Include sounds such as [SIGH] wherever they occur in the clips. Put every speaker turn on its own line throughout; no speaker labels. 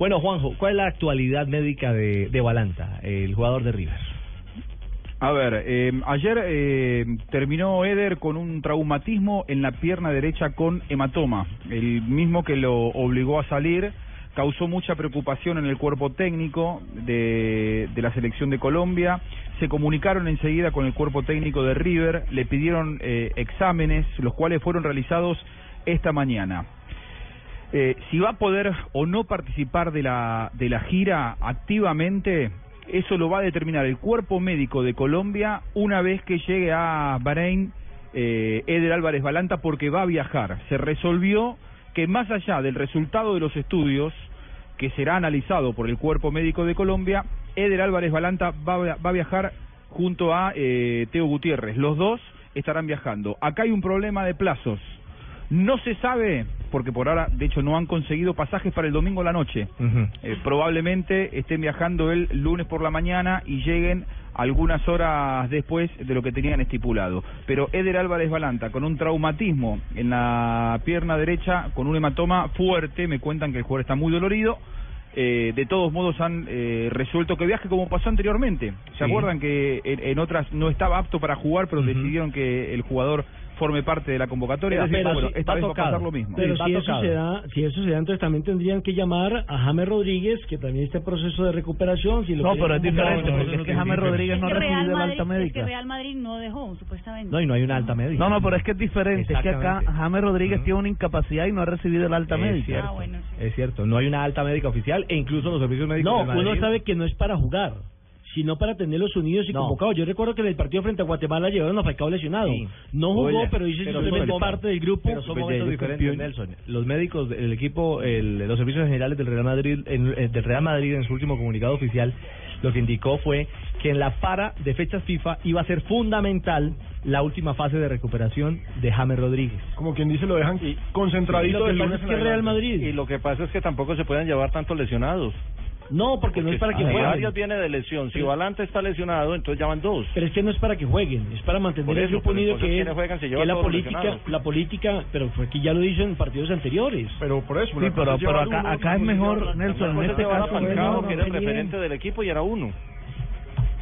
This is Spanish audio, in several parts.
Bueno, Juanjo, ¿cuál es la actualidad médica de, de Balanta, el jugador de River?
A ver, eh, ayer eh, terminó Eder con un traumatismo en la pierna derecha con hematoma, el mismo que lo obligó a salir, causó mucha preocupación en el cuerpo técnico de, de la selección de Colombia, se comunicaron enseguida con el cuerpo técnico de River, le pidieron eh, exámenes, los cuales fueron realizados esta mañana. Eh, si va a poder o no participar de la, de la gira activamente, eso lo va a determinar el cuerpo médico de Colombia una vez que llegue a Bahrein eh, Eder Álvarez Balanta porque va a viajar. Se resolvió que más allá del resultado de los estudios que será analizado por el cuerpo médico de Colombia, Eder Álvarez Balanta va, va a viajar junto a eh, Teo Gutiérrez. Los dos estarán viajando. Acá hay un problema de plazos. No se sabe, porque por ahora, de hecho, no han conseguido pasajes para el domingo a la noche. Eh, probablemente estén viajando el lunes por la mañana y lleguen algunas horas después de lo que tenían estipulado. Pero Eder Álvarez Balanta, con un traumatismo en la pierna derecha, con un hematoma fuerte, me cuentan que el jugador está muy dolorido. eh, de todos modos han eh, resuelto que viaje como pasó anteriormente. ¿Se
Sí.
acuerdan que en, en otras no estaba apto para jugar, pero decidieron que el jugador forme parte de la convocatoria?
Pero
bueno,
sí,
esta
va
vez va a
tocado.
pasar lo mismo.
Pero
Sí,
si eso,
tocado.
se da, si eso se da, entonces también tendrían que llamar a James Rodríguez, que también está en proceso de recuperación. Si lo
No, pero es diferente, porque es que James Rodríguez no
Es que
el
Madrid-
alta
Es que
médica.
Real Madrid no dejó, supuestamente.
No, y no hay una alta médica.
No, no, pero es que es diferente. Es que acá. James Rodríguez tiene una incapacidad y no ha recibido el alta
Es
médica.
cierto, es cierto. No hay una alta médica oficial e incluso los servicios médicos
No, uno sabe que no es para jugar, sino para tenerlos unidos y
No.
convocados. Yo recuerdo que en el partido frente a Guatemala llevaron a Falcao lesionado.
Sí.
No jugó,
Oye,
pero dice
pero
simplemente parte del grupo.
Pero son momentos
de-
diferentes. Nelson. Los médicos, el equipo, el- los servicios generales del Real Madrid, en, eh, del Real Madrid en su último comunicado oficial, lo que indicó fue que en la para de fechas FIFA iba a ser fundamental la última fase de recuperación de James Rodríguez.
Como quien dice, lo dejan concentradito
Lo que
del
pasa
lunes
es que Real. Madrid.
Y lo que pasa es que tampoco se pueden llevar tantos lesionados.
No, porque no es para que jueguen.
Arias viene de lesión, si Valante está lesionado, entonces ya van dos.
Pero es que no es para que jueguen, es para mantener
Por
el
eso,
grupo unido que es,
¿quiénes juegan si
que la política,
lesionados?
la política, pero fue que ya lo hizo en partidos anteriores.
Pero por eso,
Sí, pero, pero acá, acá es mejor, Nelson, en este caso...
Falcao, que era el referente del equipo, y era uno.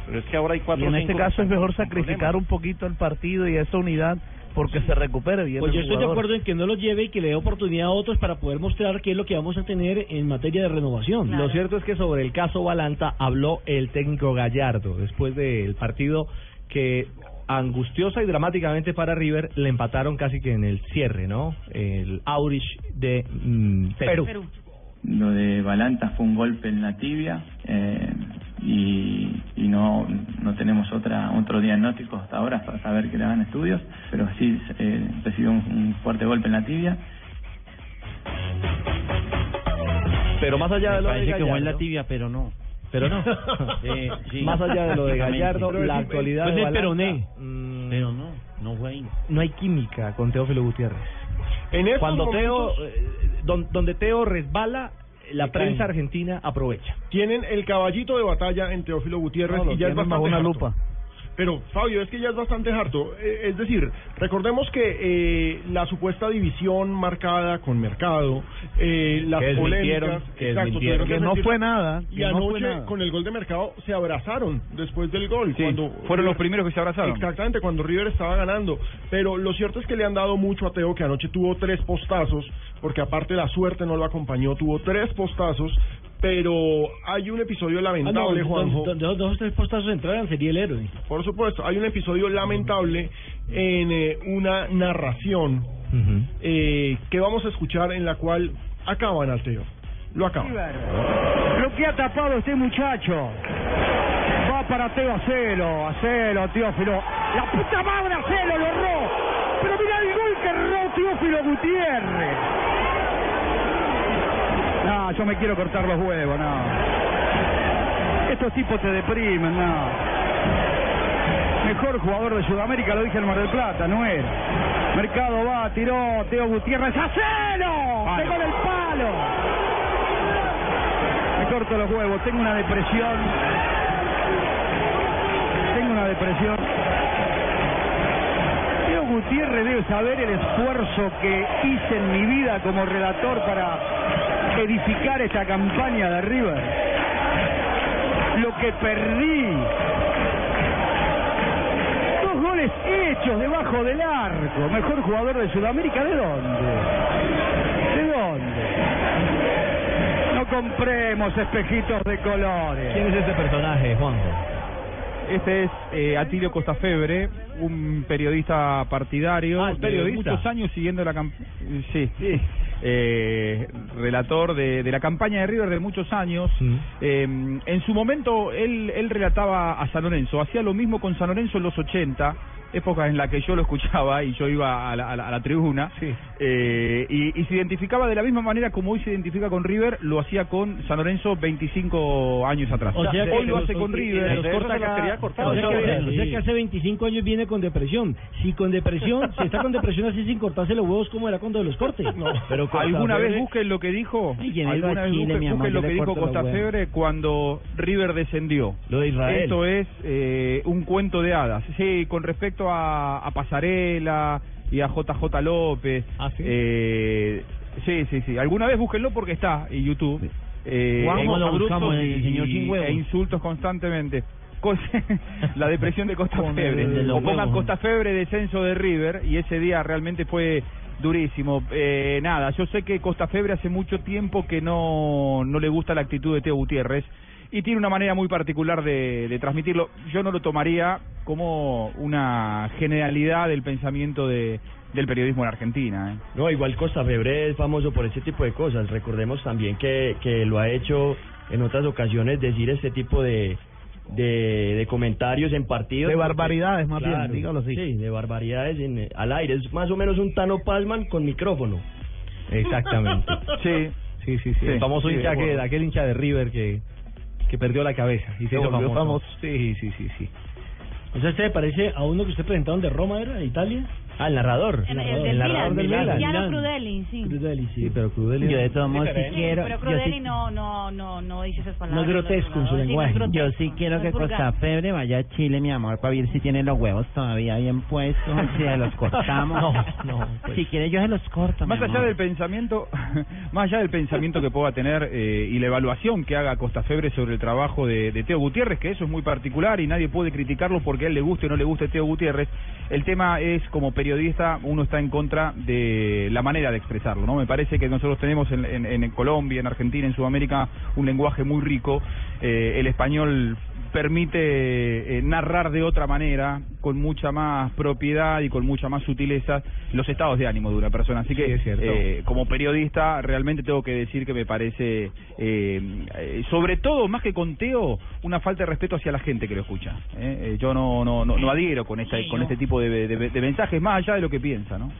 Pero es que ahora hay cuatro
Y en este caso es mejor sacrificar un poquito el partido y esa unidad porque se recupere bien
Pues
el
yo estoy de acuerdo en que no lo lleve y que le dé oportunidad a otros para poder mostrar qué es lo que vamos a tener en materia de renovación.
Lo cierto es que sobre el caso Balanta habló el técnico Gallardo después del partido que angustiosa y dramáticamente para River le empataron casi que en el cierre, ¿no? El Aurich de mm, Perú.
Lo de Balanta fue un golpe en la tibia eh, y no, tenemos otra otro diagnóstico hasta ahora para saber que le hagan estudios, pero sí eh, recibió un, un fuerte golpe en la tibia.
Pero más allá de lo de
que fue en la
Gallardo,
tibia, pero no.
pero no. [LAUGHS]
Eh, sí. [LAUGHS]
Más allá de lo de Gallardo, la actualidad
fue
de Balanta,
peroné.
mm,
Pero no, no fue ahí.
no hay química con Teófilo Gutiérrez.
En
Cuando Teo, eh, don- donde Teo resbala, la prensa argentina aprovecha.
tienen el caballito de batalla en Teófilo Gutiérrez
No,
y ya es bastante
una
harto.
lupa.
Pero Fabio, es que ya es bastante harto. Eh, es decir, recordemos que eh, la supuesta división marcada con Mercado, eh, las
Que
polémicas,
que
exacto,
Que no fue nada.
Y
que no fue
anoche
nada.
con el gol de Mercado se abrazaron después del gol.
Sí,
cuando
fueron los primeros que se abrazaron.
Exactamente, cuando River estaba ganando. Pero lo cierto es que le han dado mucho a Teo, que anoche tuvo tres postazos, porque aparte la suerte no lo acompañó, tuvo tres postazos. Pero hay un episodio
Ah, no,
lamentable, Juanjo.
donde dos o tres postazos entraran sería el héroe.
Por supuesto, hay un episodio lamentable en eh, una narración eh, que vamos a escuchar en la cual acaban al Teo. Lo acaban.
Lo que ha tapado este muchacho. Va para Teo Acelo, Acelo, Teófilo. La puta madre Acelo lo erró. Pero mira el gol que erró Teófilo Gutiérrez. No, yo me quiero cortar los huevos, no. Estos tipos te deprimen, no. Mejor jugador de Sudamérica, lo dije en Mar del Plata, no es. Mercado va, tiró, Teo Gutiérrez, ¡Acelo! Pegó en el palo. Me corto los huevos, tengo una depresión. Tengo una depresión. Teo Gutiérrez debe saber el esfuerzo que hice en mi vida como relator para edificar esta campaña de River. Lo que perdí. Dos goles hechos debajo del arco. Mejor jugador de Sudamérica, ¿de dónde? ¿De dónde? No compremos espejitos de colores.
¿Quién es ese personaje, Juanjo?
Este es eh, Atilio Costafebre, un periodista partidario,
Ah,
de
periodista.
muchos años siguiendo la campaña, sí, eh, relator de, de la campaña de River de muchos años. Eh, en su momento él, él relataba a San Lorenzo, hacía lo mismo con San Lorenzo en los 80, época en la que yo lo escuchaba y yo iba a la, a la- a la tribuna, eh, y, y se identificaba de la misma manera como hoy se identifica con River, lo hacía con San Lorenzo 25 años atrás.
O sea que
hoy lo hace con River.
los corta
cortar.
o sea que-
vez.
o sea que hace 25 años viene con depresión. Si con depresión, [LAUGHS] si está con depresión así sin cortarse los huevos, ¿cómo era cuando los cortes?
Pero ¿Alguna vez busquen lo que dijo?
Ay, ¿quién es
¿Alguna vez
Chile,
busquen, lo que dijo Costa. Febre cuando River descendió?
Lo de Israel.
Esto es eh, un cuento de hadas. Sí, con respecto a, a Pasarela y a JJ López.
¿Ah, sí?
Eh, sí, sí, sí. Alguna vez búsquenlo porque está en YouTube. Eh,
Juanjo,
en
lo el señor
y- e insultos constantemente. [LAUGHS] La depresión de Costa Febre.
de
O pongan
huevos.
Costa Febre descenso de River y ese día realmente fue durísimo. Eh, nada, yo sé que Costa Febre hace mucho tiempo que no, no le gusta la actitud de Teo Gutiérrez y tiene una manera muy particular de, de transmitirlo. Yo no lo tomaría como una generalidad del pensamiento de, del periodismo en Argentina. ¿eh?
No, igual Costa Febre es famoso por ese tipo de cosas. Recordemos también que, que lo ha hecho en otras ocasiones decir este tipo de, de, de comentarios en partidos.
De barbaridades, más bien, dígalo así.
Sí, de barbaridades en- al aire. Es más o menos un Tano Palman con micrófono.
Exactamente. [LAUGHS]
Sí.
Sí, sí, sí. El famoso
sí,
hincha que, aquel hincha de River que, que perdió la cabeza y se,
Se
hizo
volvió
famoso.
famoso.
Sí, sí, sí, sí.
O sea, ¿este parece a uno que usted presentaron de Roma, era? ¿De Italia?
Ah, el narrador.
El,
narrador,
el del
el
Milan,
narrador del Milan.
Cristiano
Milan.
Crudeli, sí.
Crudeli, sí.
Pero Crudeli.
Yo de todos modos sí quiero.
pero Crudeli
sí-
no, no, no, no dice esas
No
palabras.
es grotesco en su
Sí, no
lenguaje.
Yo sí quiero
no
que. Costa Febre vaya a Chile, mi amor, para ver si tiene los huevos todavía bien puestos, [LAUGHS] si se los cortamos.
No, no, pues.
Si quiere yo se los corto, mi
Más allá
amor.
del pensamiento, [LAUGHS] más allá del pensamiento que pueda tener eh, y la evaluación que haga Costa Febre sobre el trabajo de, de Teo Gutiérrez, que eso es muy particular y nadie puede criticarlo porque a él le guste o no le guste Teo Gutiérrez, el tema es como periodista uno está en contra de la manera de expresarlo, ¿no? Me parece que nosotros tenemos en, en- en Colombia, en Argentina, en Sudamérica un lenguaje muy rico, eh, el español permite eh, narrar de otra manera, con mucha más propiedad y con mucha más sutileza, los estados de ánimo de una persona. Así que,
Sí, es cierto.
eh, como periodista, realmente tengo que decir que me parece, eh, eh, sobre todo, más que con Teo, una falta de respeto hacia la gente que lo escucha. ¿eh? Eh, yo no, no, no, no adhiero con, esta,
Sí,
con
no.
este tipo de, de- de mensajes, más allá de lo que piensa, ¿no?